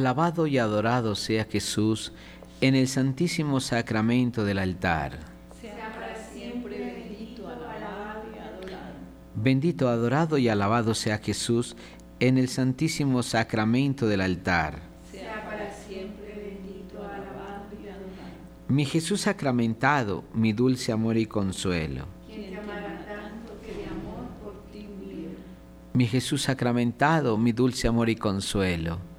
Alabado y adorado sea Jesús en el santísimo sacramento del altar. Sea para siempre bendito, alabado y adorado. Bendito, adorado y alabado sea Jesús en el santísimo sacramento del altar. Sea para siempre bendito, alabado y adorado. Mi Jesús sacramentado, mi dulce amor y consuelo. Quien te amará tanto que de amor por ti murió. Mi Jesús sacramentado, mi dulce amor y consuelo.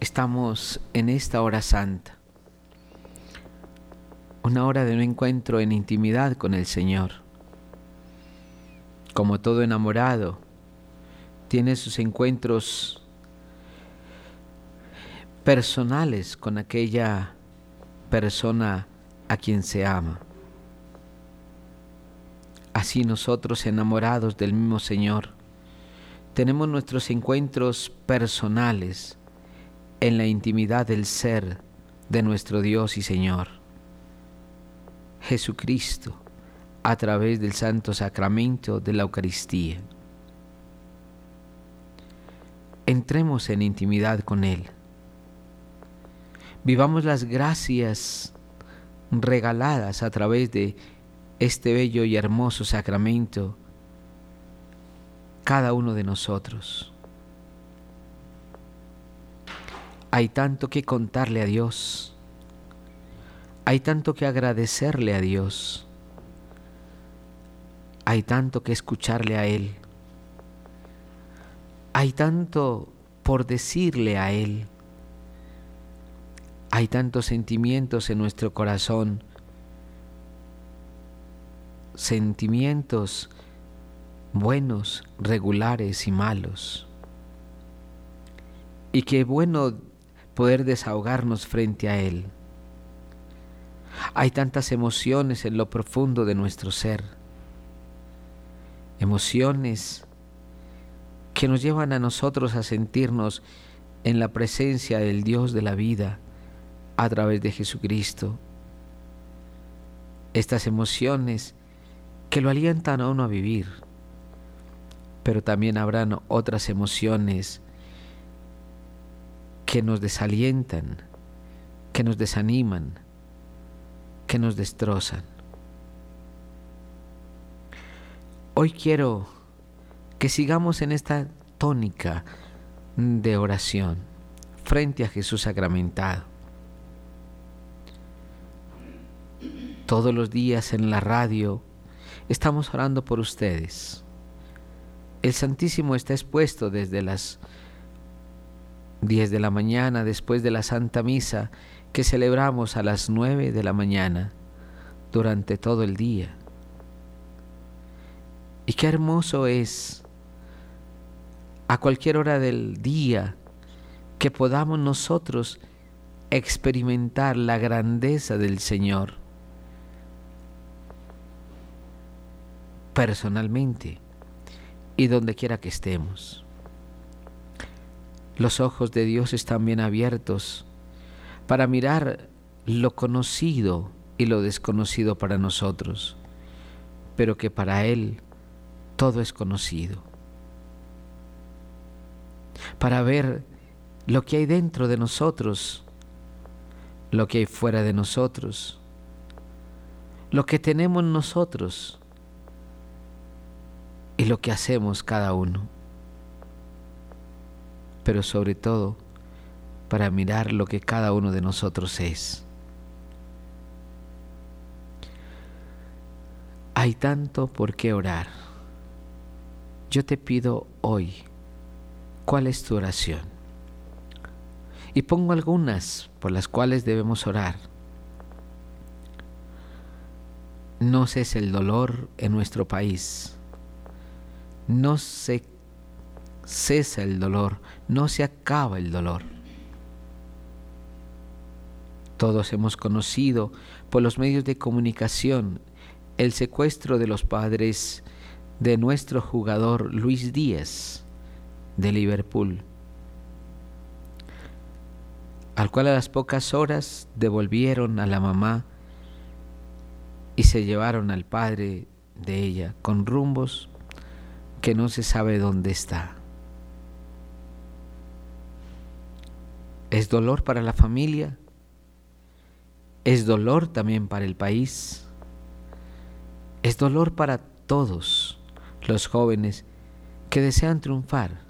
Estamos en esta hora santa, una hora de un encuentro en intimidad con el Señor. Como todo enamorado, tiene sus encuentros personales con aquella persona a quien se ama. Así nosotros enamorados del mismo Señor, tenemos nuestros encuentros personales en la intimidad del ser de nuestro Dios y Señor. Jesucristo, a través del santo sacramento de la Eucaristía. Entremos en intimidad con Él. Vivamos las gracias regaladas a través de este bello y hermoso sacramento cada uno de nosotros. Hay tanto que contarle a Dios. Hay tanto que agradecerle a Dios. Hay tanto que escucharle a Él. Hay tanto por decirle a Él. Hay tantos sentimientos en nuestro corazón. Sentimientos buenos, regulares y malos. Y qué bueno poder desahogarnos frente a Él. Hay tantas emociones en lo profundo de nuestro ser. Emociones que nos llevan a nosotros a sentirnos en la presencia del Dios de la vida a través de Jesucristo. Estas emociones que lo alientan a uno a vivir pero también habrán otras emociones que nos desalientan, que nos desaniman, que nos destrozan. Hoy quiero que sigamos en esta tónica de oración frente a Jesús sacramentado. Todos los días en la radio estamos orando por ustedes el Santísimo está expuesto desde las 10 de la mañana, después de la Santa Misa, que celebramos a las 9 de la mañana, durante todo el día. Y qué hermoso es a cualquier hora del día que podamos nosotros experimentar la grandeza del Señor personalmente y donde quiera que estemos. Los ojos de Dios están bien abiertos para mirar lo conocido y lo desconocido para nosotros, pero que para Él todo es conocido. Para ver lo que hay dentro de nosotros, lo que hay fuera de nosotros, lo que tenemos nosotros y lo que hacemos cada uno. Pero sobre todo para mirar lo que cada uno de nosotros es. Hay tanto por qué orar. Yo te pido hoy, ¿cuál es tu oración? Y pongo algunas por las cuales debemos orar. No cese el dolor en nuestro país no se cesa el dolor, no se acaba el dolor. Todos hemos conocido por los medios de comunicación el secuestro de los padres de nuestro jugador Luis Díaz de Liverpool, al cual a las pocas horas devolvieron a la mamá y se llevaron al padre de ella con rumbos que no se sabe dónde está. Es dolor para la familia, es dolor también para el país, es dolor para todos los jóvenes que desean triunfar,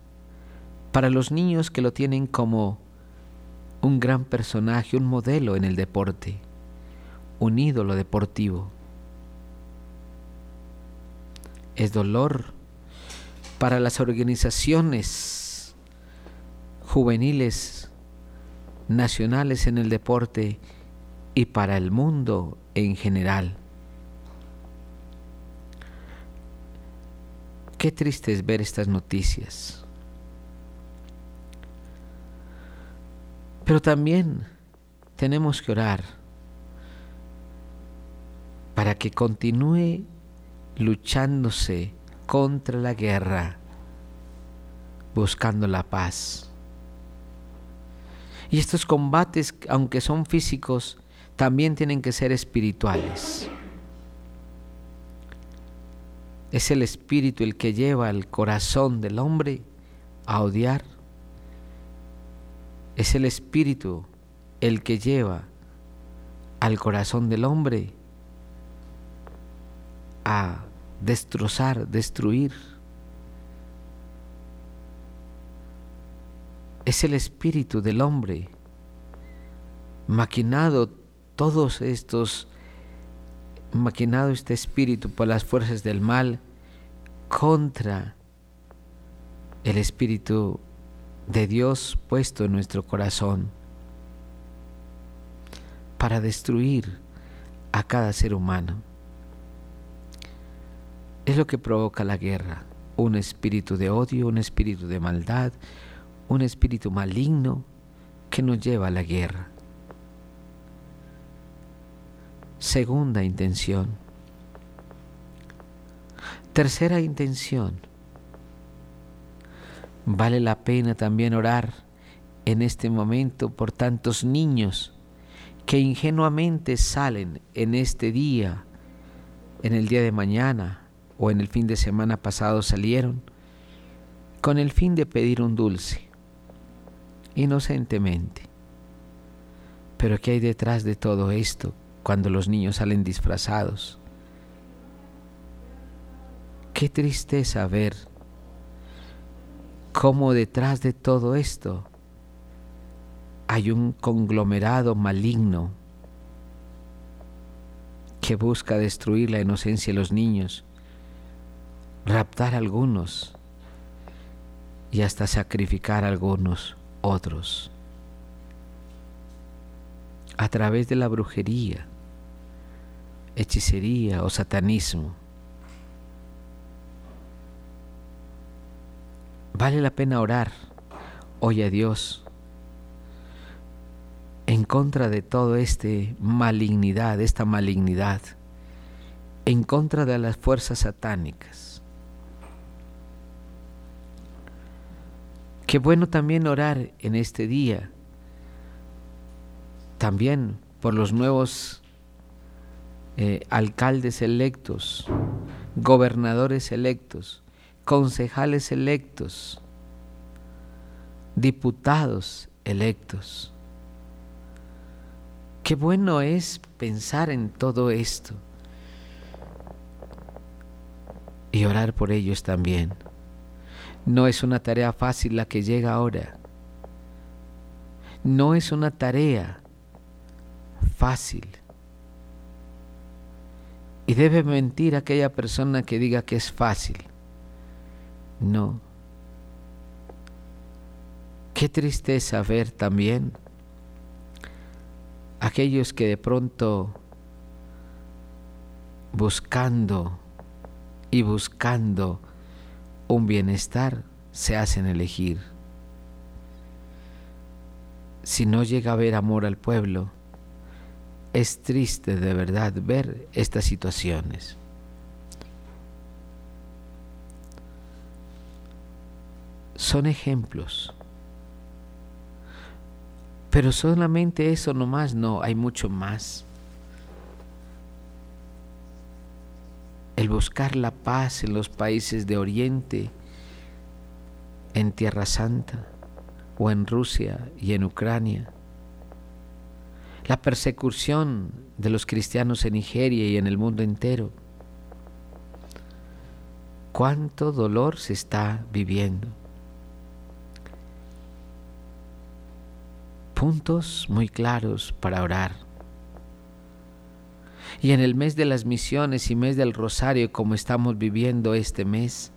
para los niños que lo tienen como un gran personaje, un modelo en el deporte, un ídolo deportivo. Es dolor para las organizaciones juveniles nacionales en el deporte y para el mundo en general. Qué triste es ver estas noticias. Pero también tenemos que orar para que continúe luchándose contra la guerra, buscando la paz. Y estos combates, aunque son físicos, también tienen que ser espirituales. Es el espíritu el que lleva al corazón del hombre a odiar. Es el espíritu el que lleva al corazón del hombre a destrozar, destruir. Es el espíritu del hombre, maquinado todos estos, maquinado este espíritu por las fuerzas del mal contra el Espíritu de Dios puesto en nuestro corazón para destruir a cada ser humano. Es lo que provoca la guerra, un espíritu de odio, un espíritu de maldad, un espíritu maligno que nos lleva a la guerra. Segunda intención. Tercera intención. Vale la pena también orar en este momento por tantos niños que ingenuamente salen en este día, en el día de mañana o en el fin de semana pasado salieron con el fin de pedir un dulce, inocentemente. Pero ¿qué hay detrás de todo esto cuando los niños salen disfrazados? Qué tristeza ver cómo detrás de todo esto hay un conglomerado maligno que busca destruir la inocencia de los niños, raptar a algunos y hasta sacrificar a algunos otros a través de la brujería, hechicería o satanismo. Vale la pena orar hoy a Dios en contra de todo este malignidad, esta malignidad, en contra de las fuerzas satánicas. Qué bueno también orar en este día, también por los nuevos eh, alcaldes electos, gobernadores electos, concejales electos, diputados electos Qué bueno es pensar en todo esto y orar por ellos también. No es una tarea fácil la que llega ahora. No es una tarea fácil. Y debe mentir aquella persona que diga que es fácil. No. Qué tristeza ver también aquellos que de pronto buscando y buscando un bienestar se hacen elegir. Si no llega a haber amor al pueblo, es triste de verdad ver estas situaciones. Son ejemplos pero solamente eso nomás, no, hay mucho más. El buscar la paz en los países de Oriente, en Tierra Santa, o en Rusia y en Ucrania. La persecución de los cristianos en Nigeria y en el mundo entero. Cuánto dolor se está viviendo. puntos muy claros para orar. Y en el mes de las misiones y mes del rosario, como estamos viviendo este mes,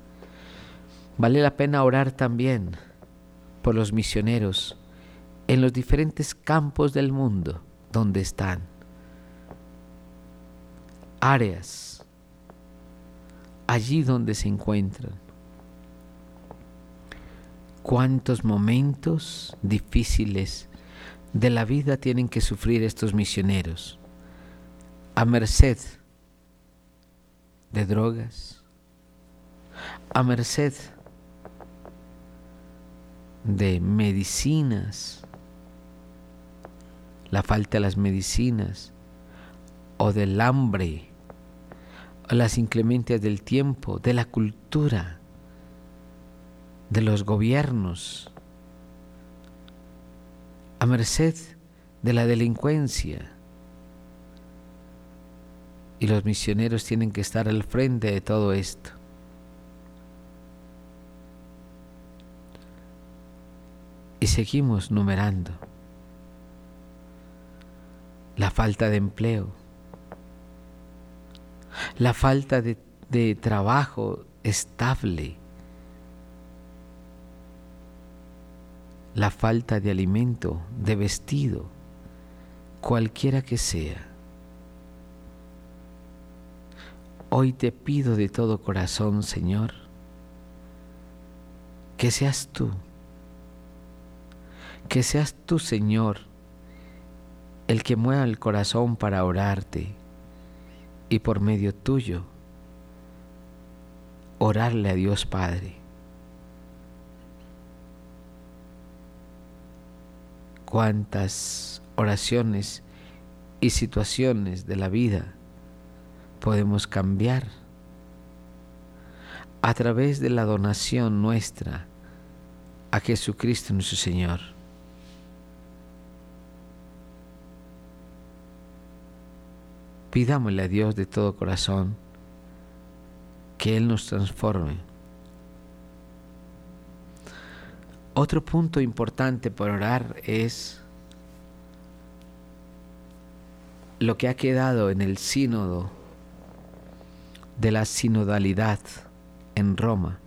vale la pena orar también por los misioneros en los diferentes campos del mundo donde están. Áreas, allí donde se encuentran. Cuántos momentos difíciles de la vida tienen que sufrir estos misioneros a merced de drogas, a merced de medicinas, la falta de las medicinas, o del hambre, o las inclemencias del tiempo, de la cultura, de los gobiernos, a merced de la delincuencia. Y los misioneros tienen que estar al frente de todo esto. Y seguimos numerando. La falta de empleo, la falta de, de trabajo estable, la falta de alimento, de vestido, cualquiera que sea. Hoy te pido de todo corazón, Señor, que seas tú, que seas tú, Señor, el que mueva el corazón para orarte y por medio tuyo orarle a Dios Padre. Cuántas oraciones y situaciones de la vida podemos cambiar a través de la donación nuestra a Jesucristo nuestro Señor. Pidámosle a Dios de todo corazón que Él nos transforme. Otro punto importante por orar es lo que ha quedado en el sínodo de la sinodalidad en Roma,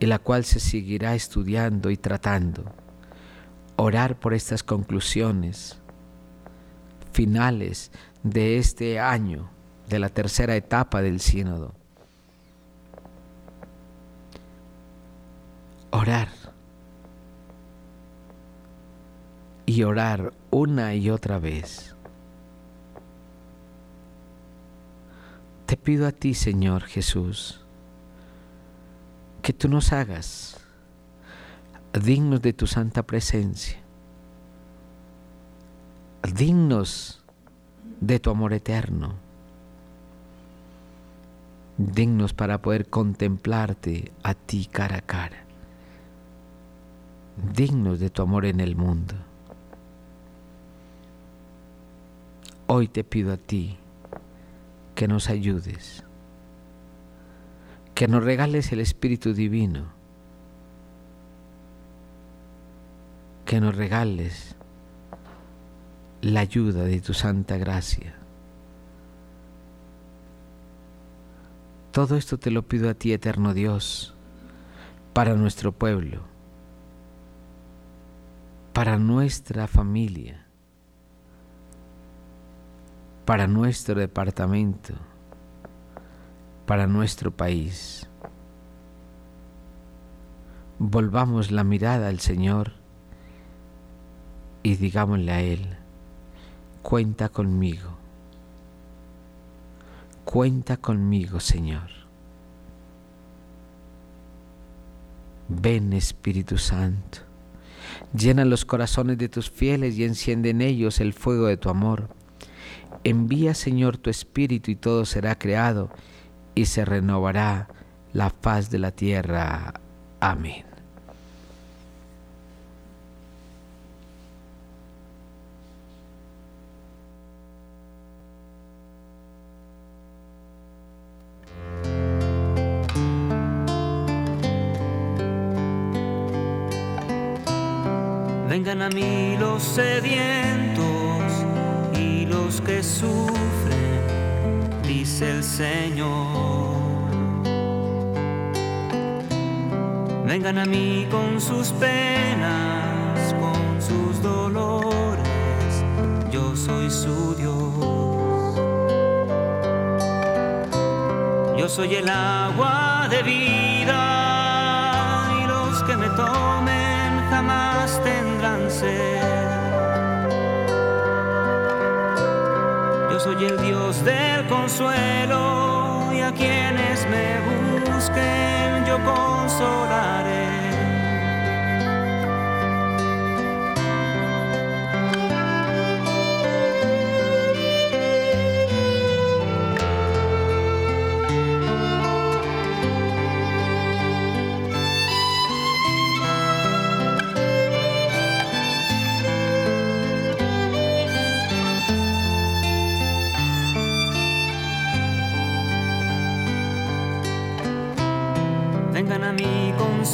en la cual se seguirá estudiando y tratando. Orar por estas conclusiones finales de este año, de la tercera etapa del sínodo. Orar. Y orar una y otra vez. Te pido a ti, Señor Jesús, que tú nos hagas dignos de tu santa presencia, dignos de tu amor eterno, dignos para poder contemplarte a ti cara a cara, dignos de tu amor en el mundo. Hoy te pido a ti, que nos ayudes, que nos regales el Espíritu Divino, que nos regales la ayuda de tu santa gracia. Todo esto te lo pido a ti, eterno Dios, para nuestro pueblo, para nuestra familia para nuestro departamento, para nuestro país. Volvamos la mirada al Señor y digámosle a Él, cuenta conmigo, cuenta conmigo Señor. Ven Espíritu Santo, llena los corazones de tus fieles y enciende en ellos el fuego de tu amor Envía, Señor, tu Espíritu y todo será creado y se renovará la faz de la tierra. Amén. Vengan a mí los sedientos Señor. Vengan a mí con sus penas, con sus dolores, yo soy su Dios. Yo soy el agua de vida soy el Dios del consuelo y a quienes me busquen yo consolaré.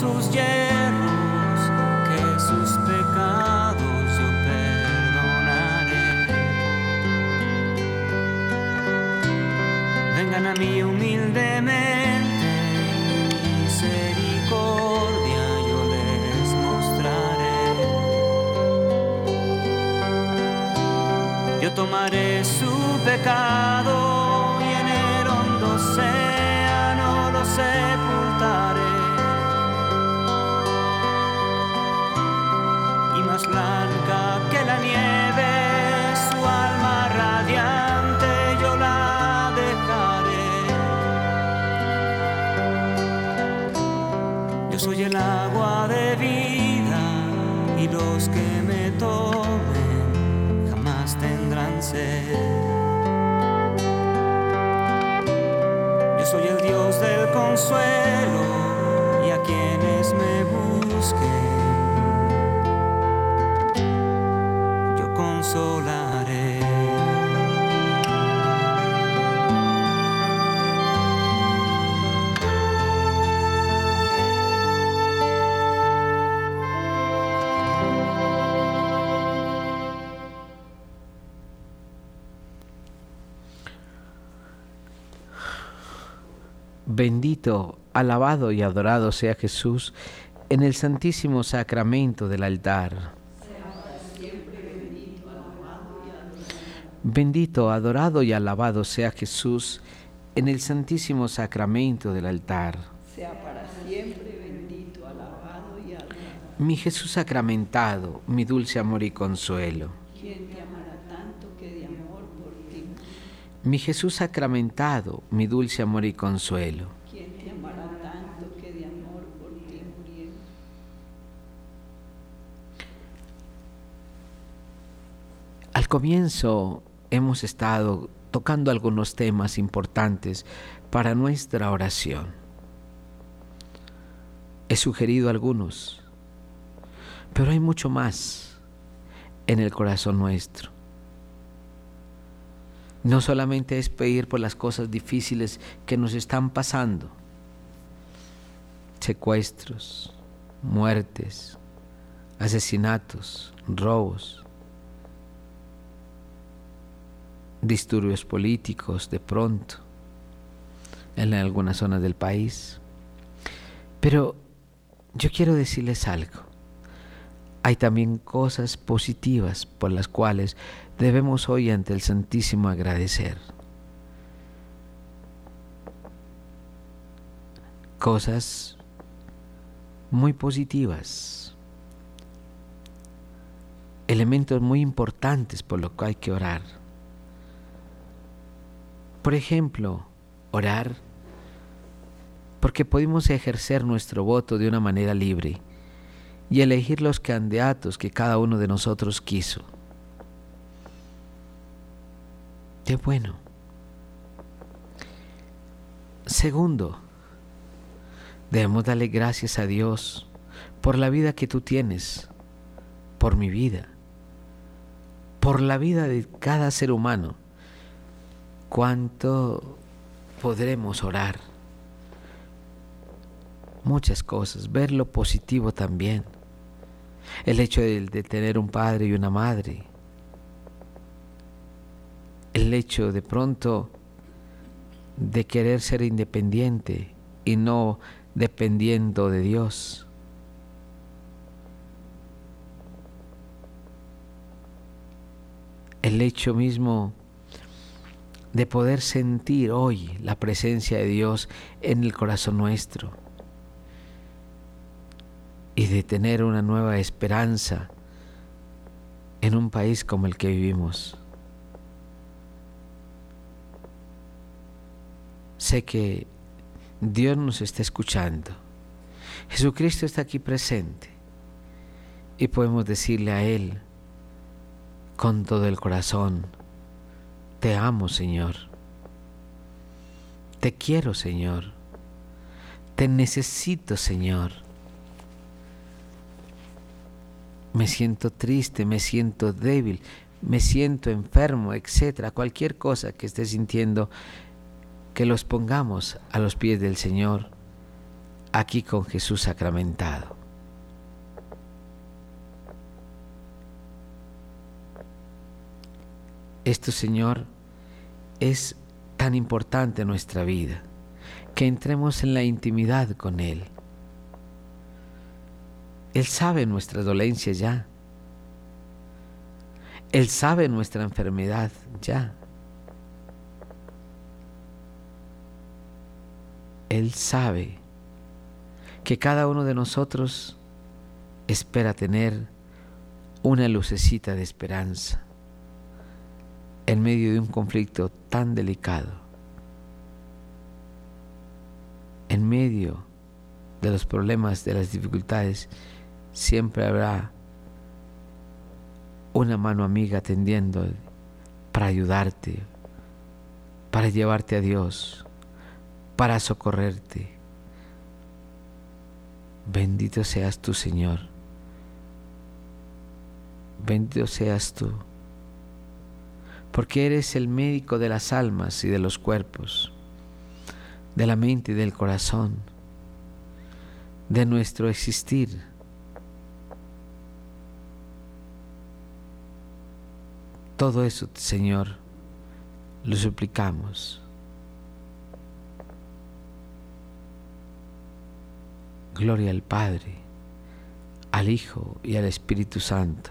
sus hierros, que sus pecados yo perdonaré. Vengan a mí humildemente, misericordia yo les mostraré. Yo tomaré su pecado y en el hondo océano lo sé. Bendito, alabado y adorado sea Jesús en el santísimo sacramento del altar. Bendito, adorado y alabado sea Jesús en el santísimo sacramento del altar. Sea para siempre bendito, alabado y adorado. Mi Jesús sacramentado, mi dulce amor y consuelo. ¿Quién te amará tanto que de amor por ti? Mi Jesús sacramentado, mi dulce amor y consuelo. ¿Quién te amará tanto que de amor por ti murió? Al comienzo hemos estado tocando algunos temas importantes para nuestra oración. He sugerido algunos, pero hay mucho más en el corazón nuestro. No solamente es pedir por las cosas difíciles que nos están pasando, secuestros, muertes, asesinatos, robos, disturbios políticos de pronto en algunas zonas del país. Pero yo quiero decirles algo. Hay también cosas positivas por las cuales debemos hoy ante el Santísimo agradecer. Cosas muy positivas. Elementos muy importantes por los que hay que orar. Por ejemplo, orar porque podemos ejercer nuestro voto de una manera libre y elegir los candidatos que cada uno de nosotros quiso. Qué bueno. Segundo, debemos darle gracias a Dios por la vida que tú tienes, por mi vida, por la vida de cada ser humano. ¿Cuánto podremos orar? Muchas cosas, ver lo positivo también. El hecho de, tener un padre y una madre. El hecho de pronto de querer ser independiente y no dependiendo de Dios. El hecho mismo de poder sentir hoy la presencia de Dios en el corazón nuestro y de tener una nueva esperanza en un país como el que vivimos. Sé que Dios nos está escuchando. Jesucristo está aquí presente y podemos decirle a Él con todo el corazón, te amo Señor, te quiero Señor, te necesito Señor. Me siento triste, me siento débil, me siento enfermo, etcétera, cualquier cosa que esté sintiendo, que los pongamos a los pies del Señor, aquí con Jesús sacramentado. Esto, Señor, es tan importante nuestra vida, que entremos en la intimidad con Él. Él sabe nuestras dolencias ya. Él sabe nuestra enfermedad ya. Él sabe que cada uno de nosotros espera tener una lucecita de esperanza en medio de un conflicto tan delicado, en medio de los problemas, de las dificultades, siempre habrá una mano amiga tendiendo para ayudarte, para llevarte a Dios, para socorrerte. Bendito seas tú, Señor. Bendito seas tú. Porque eres el médico de las almas y de los cuerpos, de la mente y del corazón, de nuestro existir. Todo eso, Señor, lo suplicamos. Gloria al Padre, al Hijo y al Espíritu Santo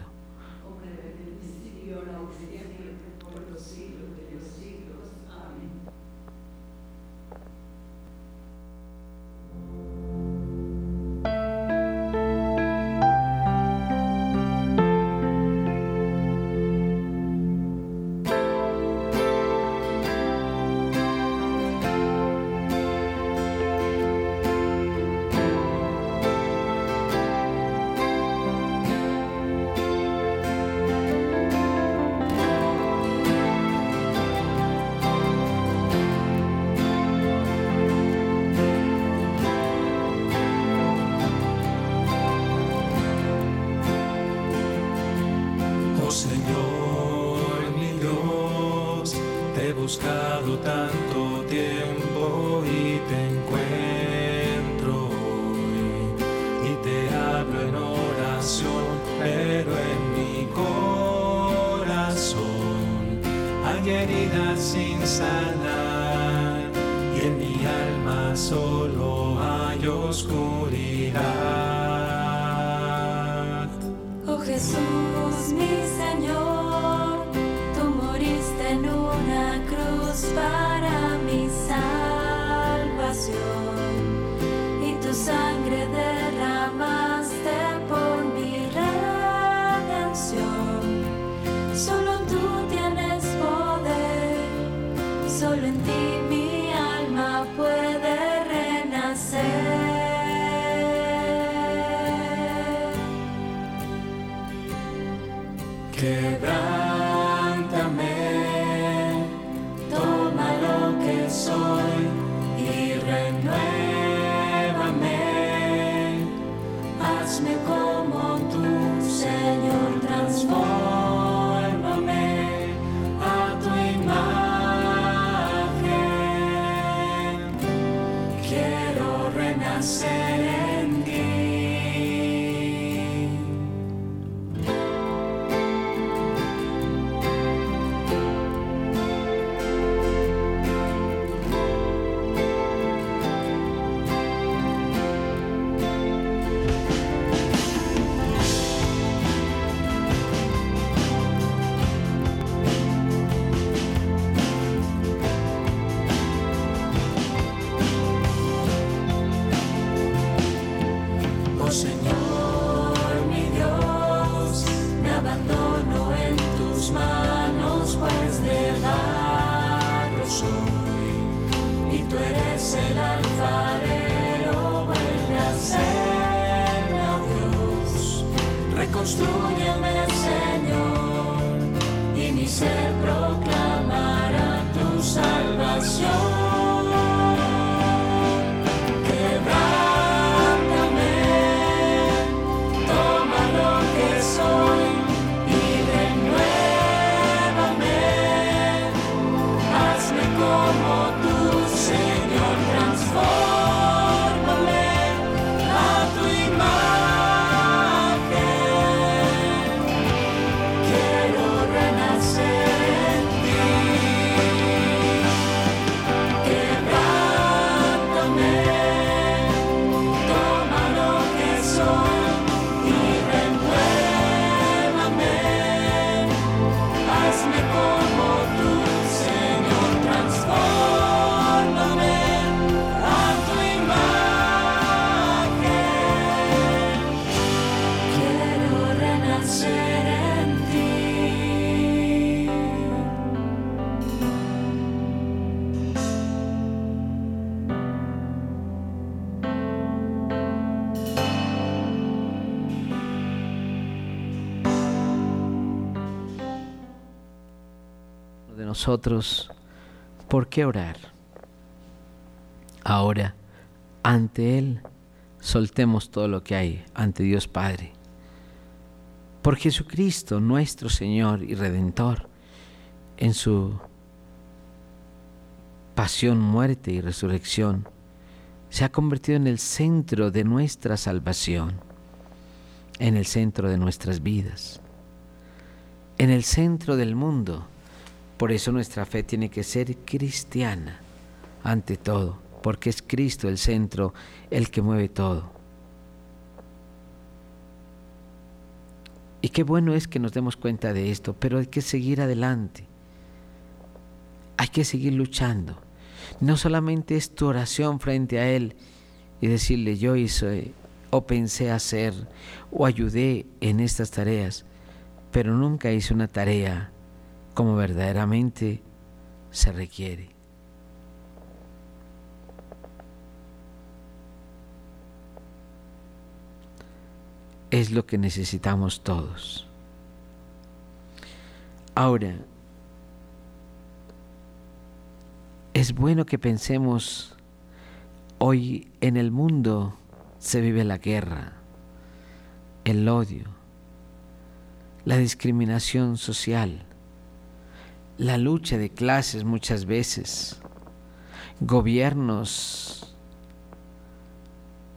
de nosotros, ¿por qué orar? Ahora, ante Él, soltemos todo lo que hay, ante Dios Padre. Por Jesucristo, nuestro Señor y Redentor, en su pasión, muerte y resurrección, se ha convertido en el centro de nuestra salvación, en el centro de nuestras vidas, en el centro del mundo. Por eso nuestra fe tiene que ser cristiana, ante todo, porque es Cristo el centro, el que mueve todo. Y qué bueno es que nos demos cuenta de esto, pero hay que seguir adelante. Hay que seguir luchando. No solamente es tu oración frente a Él y decirle yo hice o pensé hacer o ayudé en estas tareas, pero nunca hice una tarea como verdaderamente se requiere. Es lo que necesitamos todos. Ahora, es bueno que pensemos, hoy en el mundo se vive la guerra, el odio, la discriminación social, la lucha de clases muchas veces, gobiernos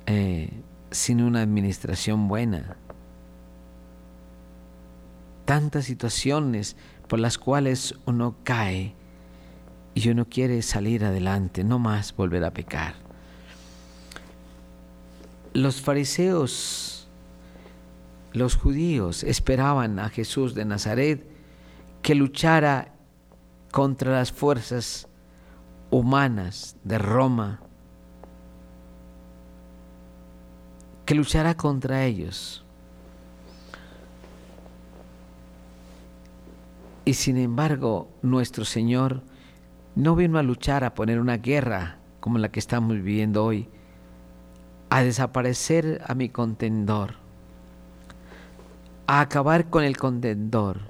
eh, sin una administración buena, tantas situaciones por las cuales uno cae y uno quiere salir adelante, no más volver a pecar. Los fariseos, los judíos esperaban a Jesús de Nazaret que luchara contra las fuerzas humanas de Roma, que luchara contra ellos. Y sin embargo, nuestro Señor no vino a luchar, a poner una guerra como la que estamos viviendo hoy, a desaparecer a mi contendor, a acabar con el contendor,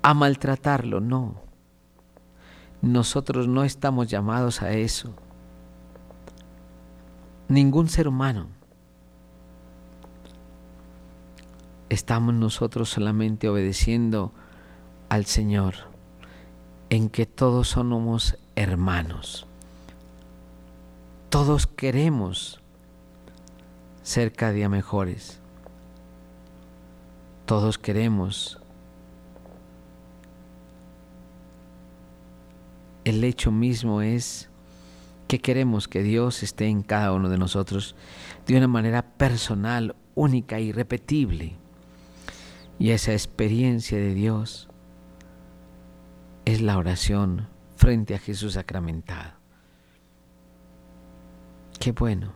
a maltratarlo, no. Nosotros no estamos llamados a eso. Ningún ser humano. Estamos nosotros solamente obedeciendo al Señor en que todos somos hermanos. Todos queremos ser cada día mejores. Todos queremos el hecho mismo es que queremos que Dios esté en cada uno de nosotros de una manera personal, única, irrepetible. Y esa experiencia de Dios es la oración frente a Jesús sacramentado. Qué bueno.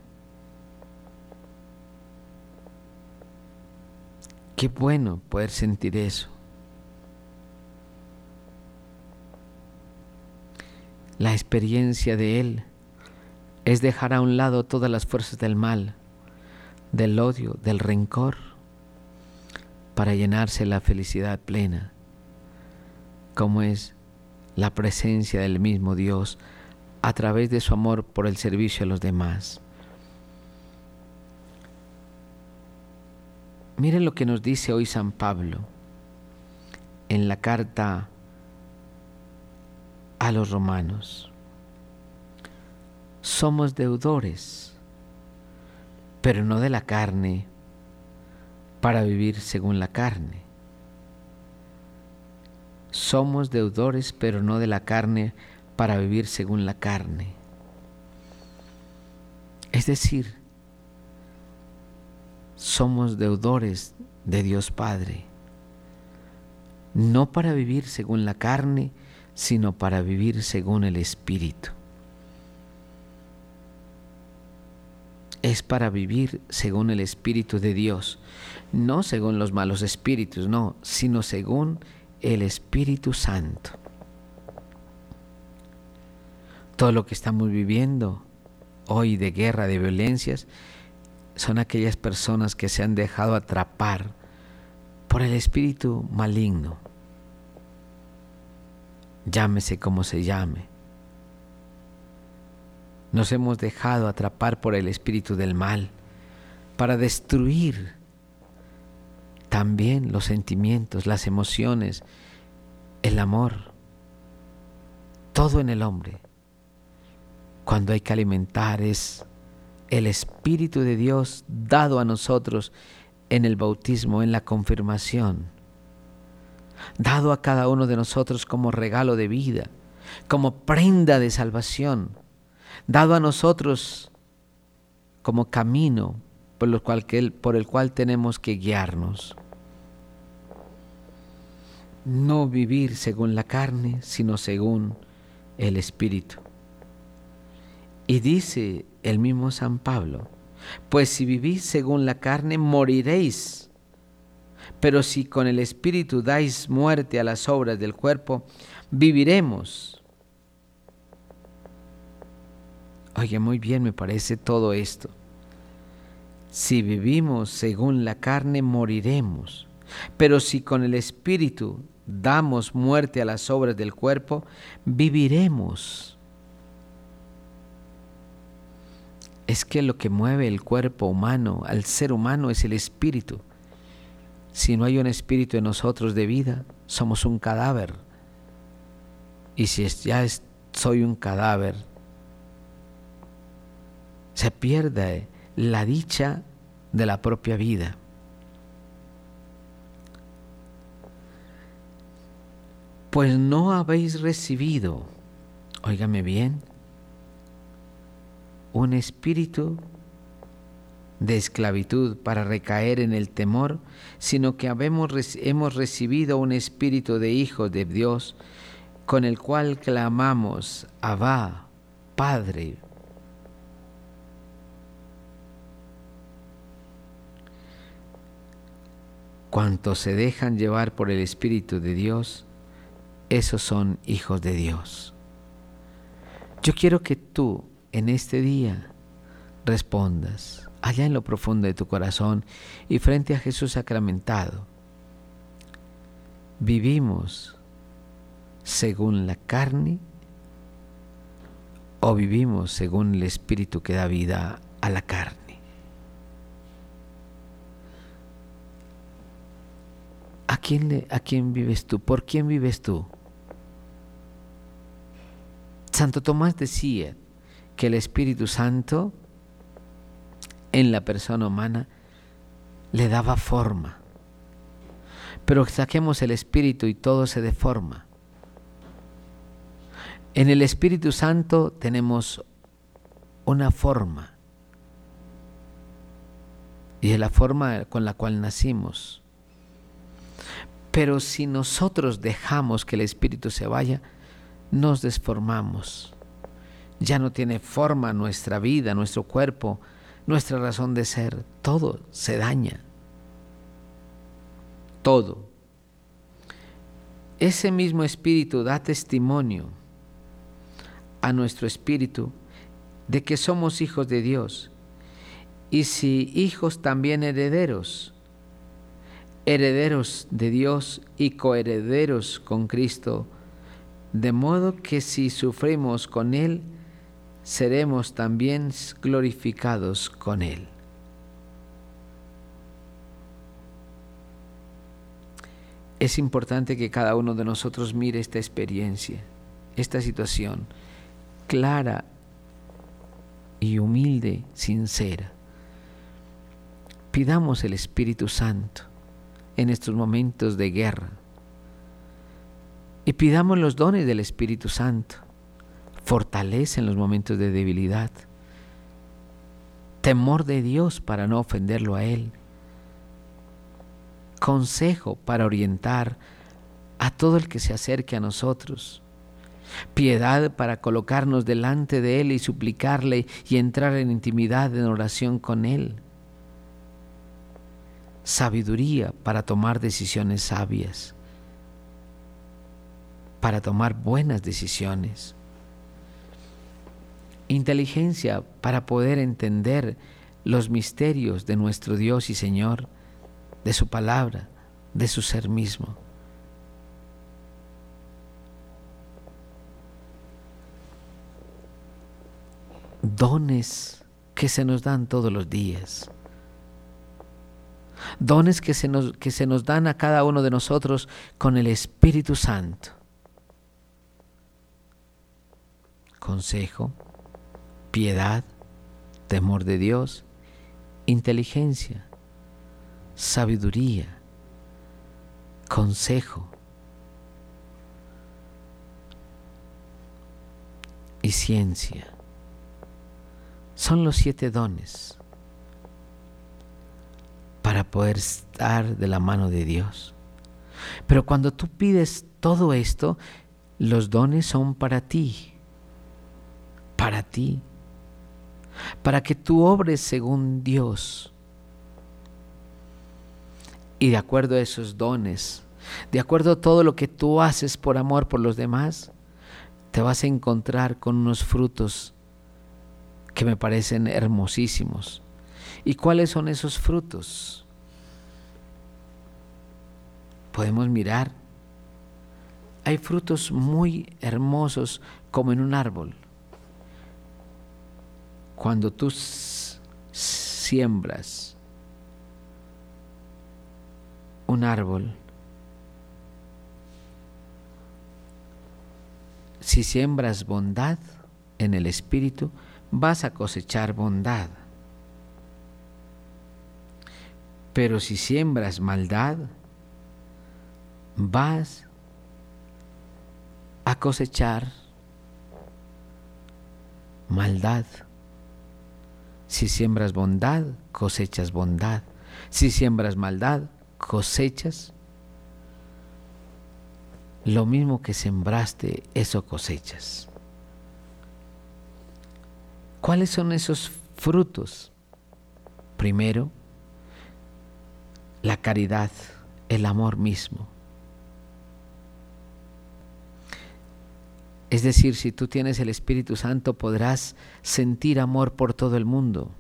Qué bueno poder sentir eso. La experiencia de Él es dejar a un lado todas las fuerzas del mal, del odio, del rencor, para llenarse la felicidad plena, como es la presencia del mismo Dios a través de su amor por el servicio a los demás. Miren lo que nos dice hoy San Pablo en la carta a los romanos. Somos deudores, pero no de la carne, para vivir según la carne somos deudores, pero no de la carne, para vivir según la carne. Es decir, somos deudores de Dios Padre, no para vivir según la carne, sino para vivir según el Espíritu. Es para vivir según el Espíritu de Dios, no según los malos espíritus, no, sino según el Espíritu Santo. Todo lo que estamos viviendo hoy de guerra, de violencias, son aquellas personas que se han dejado atrapar por el espíritu maligno. Llámese como se llame. Nos hemos dejado atrapar por el espíritu del mal para destruir también los sentimientos, las emociones, el amor, todo en el hombre. Cuando hay que alimentar es el Espíritu de Dios dado a nosotros en el bautismo, en la confirmación, dado a cada uno de nosotros como regalo de vida, como prenda de salvación, dado a nosotros como camino por, el cual, tenemos que guiarnos. No vivir según la carne, sino según el Espíritu. Y dice el mismo San Pablo, pues si vivís según la carne, moriréis. Pero si con el Espíritu dais muerte a las obras del cuerpo, viviremos. Oye, muy bien me parece todo esto. Si vivimos según la carne, moriremos. Pero si con el Espíritu damos muerte a las obras del cuerpo, viviremos. Es que lo que mueve el cuerpo humano, al ser humano, es el espíritu. Si no hay un espíritu en nosotros de vida, somos un cadáver. Y si ya soy un cadáver, se pierde la dicha de la propia vida. Pues no habéis recibido, óigame bien, un espíritu de esclavitud para recaer en el temor, sino que hemos recibido un espíritu de hijos de Dios, con el cual clamamos, Abba, Padre. Cuantos se dejan llevar por el Espíritu de Dios, esos son hijos de Dios. Yo quiero que tú en este día respondas allá en lo profundo de tu corazón y frente a Jesús sacramentado. ¿Vivimos según la carne o vivimos según el Espíritu que da vida a la carne? ¿A quién, ¿A quién vives tú? ¿Por quién vives tú? Santo Tomás decía que el Espíritu Santo en la persona humana le daba forma. Pero saquemos el Espíritu y todo se deforma. En el Espíritu Santo tenemos una forma. Y es la forma con la cual nacimos. Pero si nosotros dejamos que el Espíritu se vaya, nos desformamos. Ya no tiene forma nuestra vida, nuestro cuerpo, nuestra razón de ser. Todo se daña. Todo. Ese mismo espíritu da testimonio a nuestro espíritu de que somos hijos de Dios. Y si hijos también herederos, herederos de Dios y coherederos con Cristo, de modo que si sufrimos con Él, seremos también glorificados con Él. Es importante que cada uno de nosotros mire esta experiencia, esta situación, clara y humilde, sincera. Pidamos el Espíritu Santo en estos momentos de guerra, y pidamos los dones del Espíritu Santo. Fortalece en los momentos de debilidad. Temor de Dios para no ofenderlo a Él. Consejo para orientar a todo el que se acerque a nosotros. Piedad para colocarnos delante de Él y suplicarle y entrar en intimidad en oración con Él. Sabiduría para tomar decisiones sabias para tomar buenas decisiones inteligencia para poder entender los misterios de nuestro Dios y Señor, de su palabra, de su ser mismo. Dones que se nos dan todos los días. Dones que se nos, que se nos dan a cada uno de nosotros con el Espíritu Santo. Consejo piedad, temor de Dios, inteligencia, sabiduría, consejo y ciencia. Son los siete dones para poder estar de la mano de Dios. Pero cuando tú pides todo esto, los dones son para ti, para ti, para que tú obres según Dios. Y de acuerdo a esos dones, de acuerdo a todo lo que tú haces por amor por los demás, te vas a encontrar con unos frutos que me parecen hermosísimos. ¿Y cuáles son esos frutos? Podemos mirar. Hay frutos muy hermosos como en un árbol. Cuando tú siembras un árbol, si siembras bondad en el Espíritu, vas a cosechar bondad. Pero si siembras maldad, vas a cosechar maldad. Si siembras bondad, cosechas bondad. Si siembras maldad, cosechas lo mismo que sembraste, eso cosechas. ¿Cuáles son esos frutos? Primero, la caridad, el amor mismo. Es decir, si tú tienes el Espíritu Santo podrás sentir amor por todo el mundo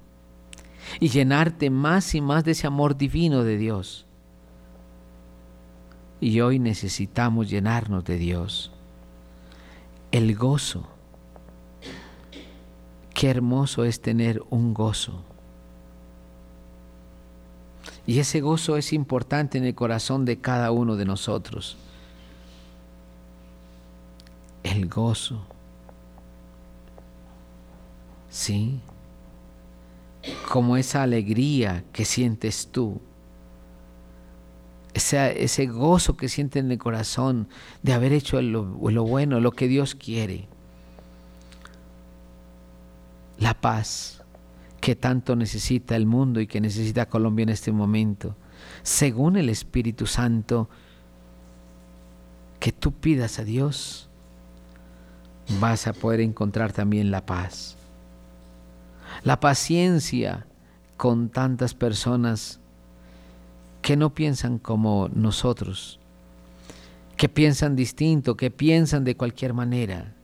y llenarte más y más de ese amor divino de Dios. Y hoy necesitamos llenarnos de Dios. El gozo. Qué hermoso es tener un gozo. Y ese gozo es importante en el corazón de cada uno de nosotros. El gozo. Sí. Como esa alegría que sientes tú ese, gozo que siente en el corazón de haber hecho lo, lo bueno, lo que Dios quiere. La paz que tanto necesita el mundo y que necesita Colombia en este momento. Según el Espíritu Santo, que tú pidas a Dios, vas a poder encontrar también la paz. La paciencia con tantas personas que no piensan como nosotros, que piensan distinto, que piensan de cualquier manera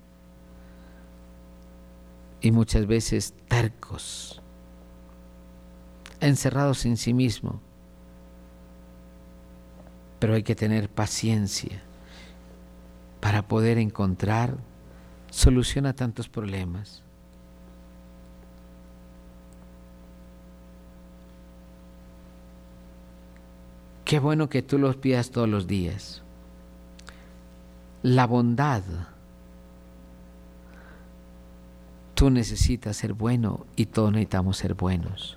y muchas veces tercos, encerrados en sí mismo. Pero hay que tener paciencia para poder encontrar solución a tantos problemas. Qué bueno que tú los pidas todos los días. La bondad. Tú necesitas ser bueno y todos necesitamos ser buenos.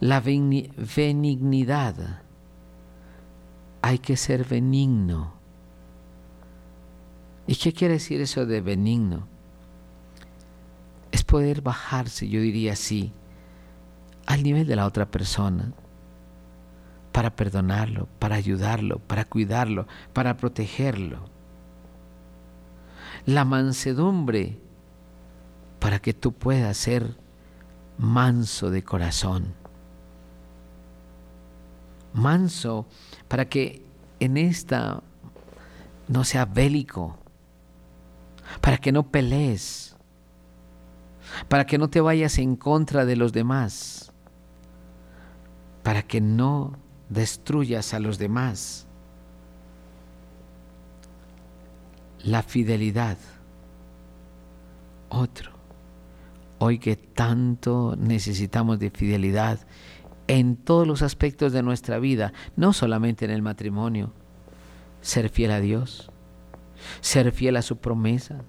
La benignidad. Hay que ser benigno. ¿Y qué quiere decir eso de benigno? Es poder bajarse, yo diría así, al nivel de la otra persona para perdonarlo, para ayudarlo, para cuidarlo, para protegerlo. La mansedumbre para que tú puedas ser manso de corazón. Manso para que en esta no sea bélico, para que no pelees, para que no te vayas en contra de los demás, para que no destruyas a los demás. La fidelidad. Otro. Hoy que tanto necesitamos de fidelidad en todos los aspectos de nuestra vida, no solamente en el matrimonio, ser fiel a Dios, ser fiel a su promesa,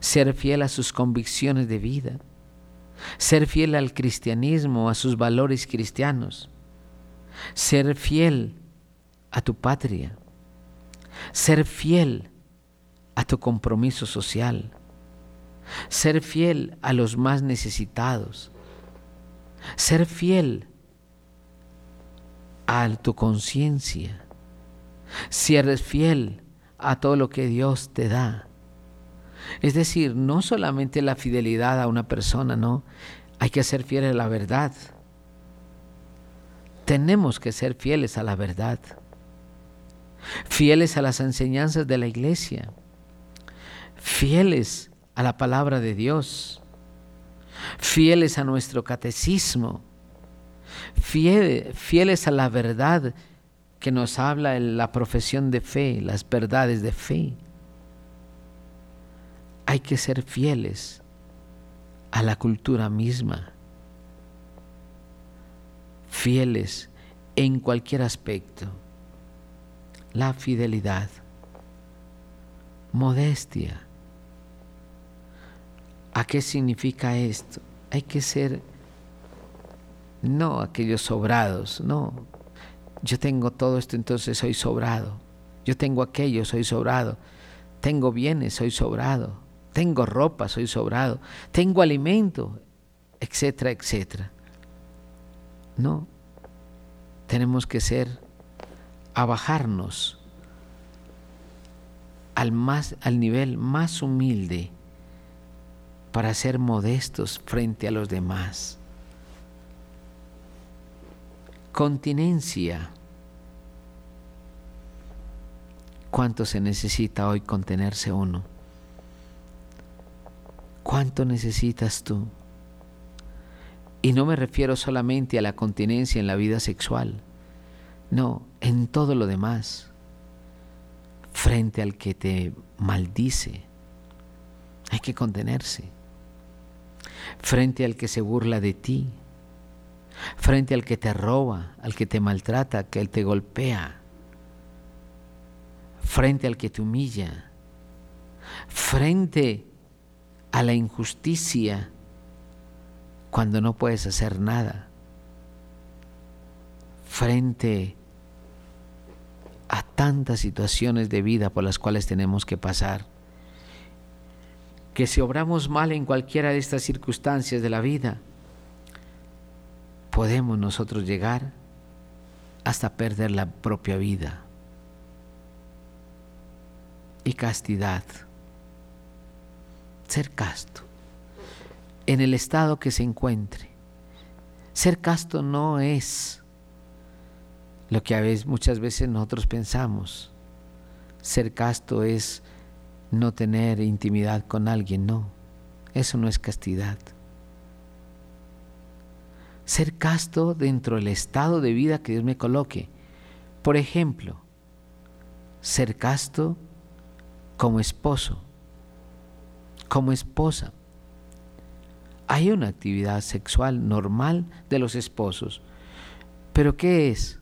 ser fiel a sus convicciones de vida, ser fiel al cristianismo, a sus valores cristianos, ser fiel a tu patria, ser fiel a tu compromiso social, ser fiel a los más necesitados, ser fiel a tu conciencia, si eres fiel a todo lo que Dios te da. Es decir, no solamente la fidelidad a una persona, no, hay que ser fiel a la verdad. Tenemos que ser fieles a la verdad, fieles a las enseñanzas de la iglesia, fieles a la palabra de Dios, fieles a nuestro catecismo, fieles a la verdad que nos habla la profesión de fe, las verdades de fe. Hay que ser fieles a la cultura misma, fieles en cualquier aspecto. La fidelidad, modestia. ¿A qué significa esto? Hay que ser no aquellos sobrados, no, yo tengo todo esto, entonces soy sobrado. Yo tengo aquello, soy sobrado. Tengo bienes, soy sobrado. Tengo ropa, soy sobrado. Tengo alimento, etcétera, etcétera. No, tenemos que ser, a bajarnos al, más, al nivel más humilde para ser modestos frente a los demás continencia. ¿Cuánto se necesita hoy contenerse uno? ¿Cuánto necesitas tú? Y no me refiero solamente a la continencia en la vida sexual, no, en todo lo demás, frente al que te maldice, hay que contenerse, frente al que se burla de ti, frente al que te roba, al que te maltrata, que él te golpea, frente al que te humilla, frente a la injusticia cuando no puedes hacer nada, frente a tantas situaciones de vida por las cuales tenemos que pasar, que si obramos mal en cualquiera de estas circunstancias de la vida, podemos nosotros llegar hasta perder la propia vida. Y castidad, ser casto, en el estado que se encuentre. Ser casto no es lo que a veces, muchas veces nosotros pensamos. Ser casto es no tener intimidad con alguien, no. Eso no es castidad ser casto dentro del estado de vida que Dios me coloque. Por ejemplo, ser casto como esposo, como esposa. Hay una actividad sexual normal de los esposos, pero ¿qué es?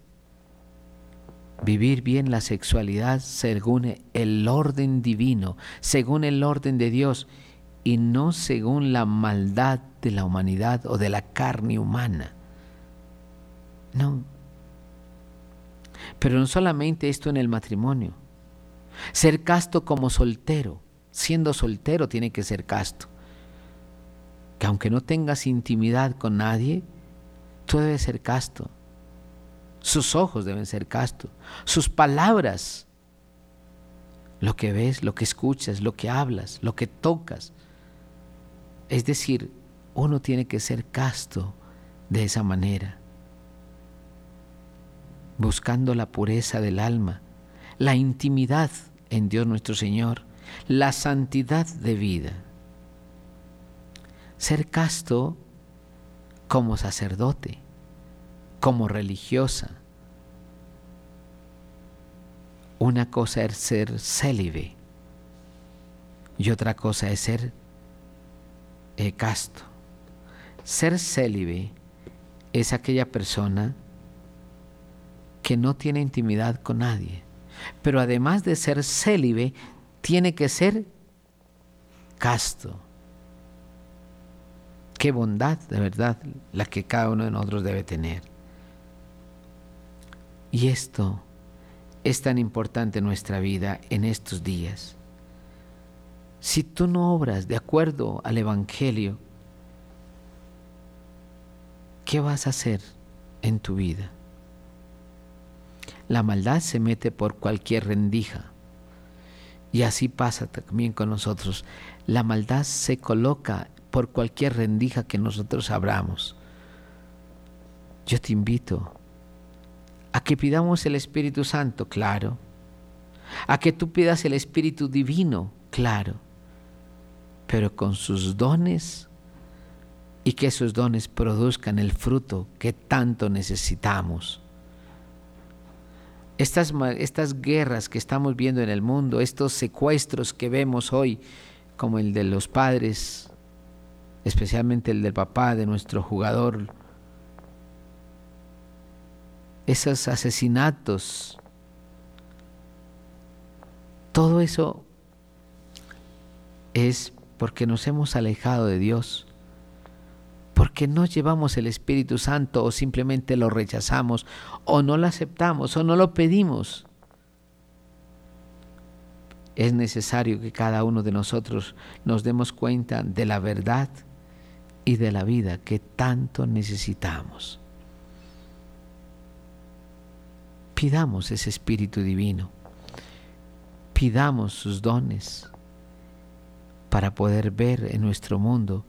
Vivir bien la sexualidad según el orden divino, según el orden de Dios y no según la maldad de la humanidad o de la carne humana. No. Pero no solamente esto en el matrimonio. Ser casto como soltero. Siendo soltero tiene que ser casto. Que aunque no tengas intimidad con nadie, tú debes ser casto. Sus ojos deben ser castos. Sus palabras. Lo que ves, lo que escuchas, lo que hablas, lo que tocas. Es decir, uno tiene que ser casto de esa manera, buscando la pureza del alma, la intimidad en Dios nuestro Señor, la santidad de vida. Ser casto como sacerdote, como religiosa. Una cosa es ser célibe y otra cosa es ser eh, casto Ser célibe es aquella persona que no tiene intimidad con nadie. Pero además de ser célibe, tiene que ser casto. Qué bondad, de verdad, la que cada uno de nosotros debe tener. Y esto es tan importante en nuestra vida en estos días. Si tú no obras de acuerdo al Evangelio, ¿qué vas a hacer en tu vida? La maldad se mete por cualquier rendija. Y así pasa también con nosotros. La maldad se coloca por cualquier rendija que nosotros abramos. Yo te invito a que pidamos el Espíritu Santo, claro. A que tú pidas el Espíritu Divino, claro. Pero con sus dones y que esos dones produzcan el fruto que tanto necesitamos. Estas, estas guerras que estamos viendo en el mundo, estos secuestros que vemos hoy, como el de los padres, especialmente el del papá de nuestro jugador, esos asesinatos, todo eso es porque nos hemos alejado de Dios porque no llevamos el Espíritu Santo o simplemente lo rechazamos o no lo aceptamos o no lo pedimos. Es necesario que cada uno de nosotros nos demos cuenta de la verdad y de la vida que tanto necesitamos. Pidamos ese Espíritu Divino, pidamos sus dones para poder ver en nuestro mundo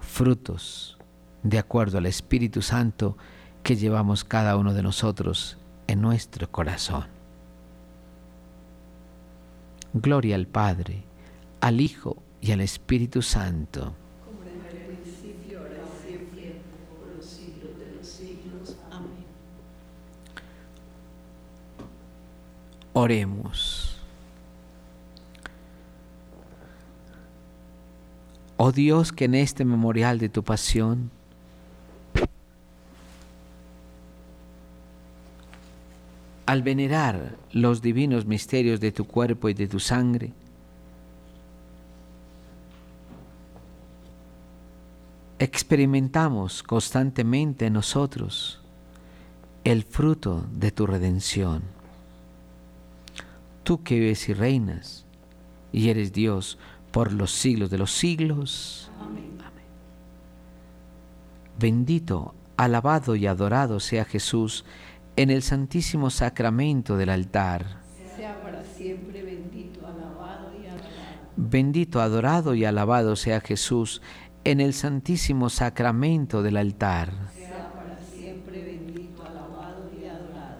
frutos de acuerdo al Espíritu Santo que llevamos cada uno de nosotros en nuestro corazón. Gloria al Padre, al Hijo y al Espíritu Santo. Como en el principio, ahora y siempre, por los siglos de los siglos. Amén. Oremos. Oh Dios, que en este memorial de tu pasión, al venerar los divinos misterios de tu cuerpo y de tu sangre, experimentamos constantemente en nosotros el fruto de tu redención. Tú que vives y reinas y eres Dios por los siglos de los siglos. Amén. Bendito, alabado y adorado sea Jesús en el santísimo sacramento del altar. Sea para siempre bendito, alabado y adorado. Bendito, adorado y alabado sea Jesús en el santísimo sacramento del altar. Sea para siempre bendito, alabado y adorado.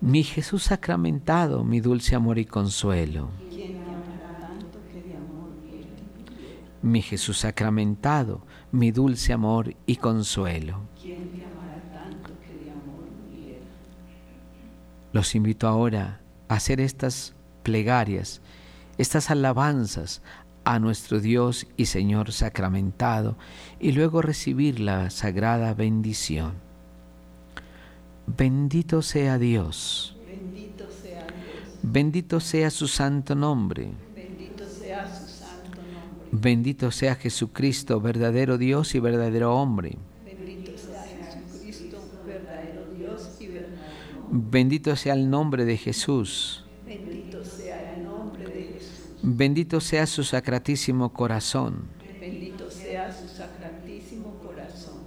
Mi Jesús sacramentado, mi dulce amor y consuelo. Quien me amará tanto que de amor quiere. Mi Jesús sacramentado, mi dulce amor y consuelo. Quien me amará tanto que de amor muriera. Los invito ahora a hacer estas plegarias, estas alabanzas a nuestro Dios y Señor sacramentado y luego recibir la sagrada bendición. Bendito sea Dios, Bendito sea Dios. bendito sea su santo nombre, Bendito sea su santo nombre. Bendito sea Jesucristo, verdadero Dios y verdadero hombre, Bendito sea Jesucristo, verdadero Dios y verdadero hombre. bendito sea el nombre de Jesús, Bendito sea el nombre de Jesús. bendito sea su sacratísimo corazón, Bendito sea su sacratísimo corazón.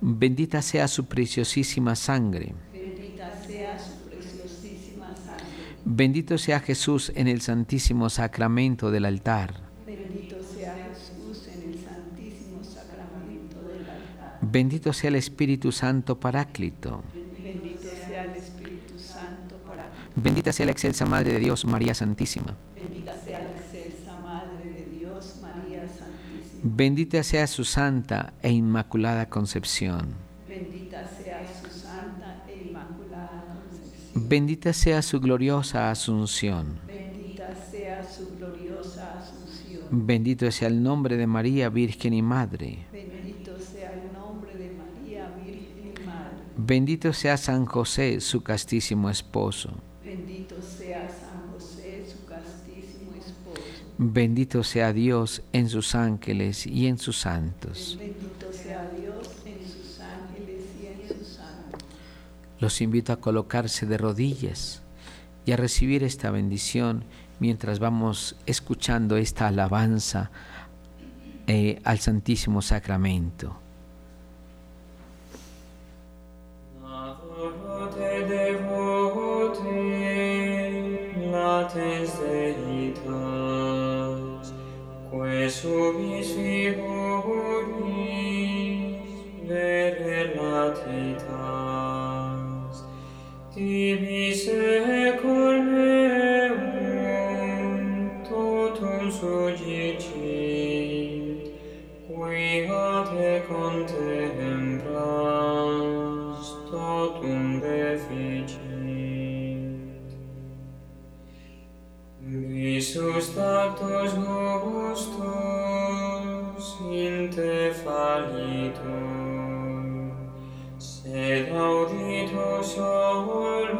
bendita sea su preciosísima sangre. Bendita sea su preciosísima sangre. Bendito sea Jesús en el santísimo sacramento del altar. Bendito sea Jesús en el santísimo sacramento del altar. Bendito sea el Espíritu Santo Paráclito. Bendito sea el Espíritu Santo para Bendita sea la excelsa Madre de Dios, María Santísima. Bendita sea la excelsa Madre de Dios, María Santísima. Bendita sea su santa e inmaculada concepción. Bendita sea su santa e inmaculada concepción. Bendita sea su gloriosa asunción. Bendita sea su gloriosa asunción. Bendito sea el nombre de María, Virgen y Madre sea el nombre Bendito sea San José, su castísimo esposo. Bendito sea San José, su castísimo esposo. Bendito sea Dios en sus ángeles y en sus santos. Bendito sea Dios en sus ángeles y en sus santos. Los invito a colocarse de rodillas y a recibir esta bendición mientras vamos escuchando esta alabanza eh, al Santísimo Sacramento. Pates Deitas, quae subis figuris veneratitas, tibi secol meum totum sugicit, qui ad te contem Tus pactus justus in te fallitum, sed auditus solum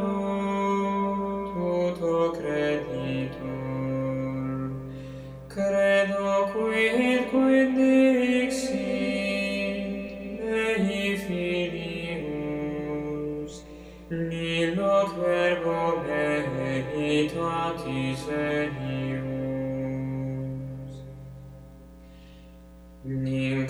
tuto creditur. Credo quid quid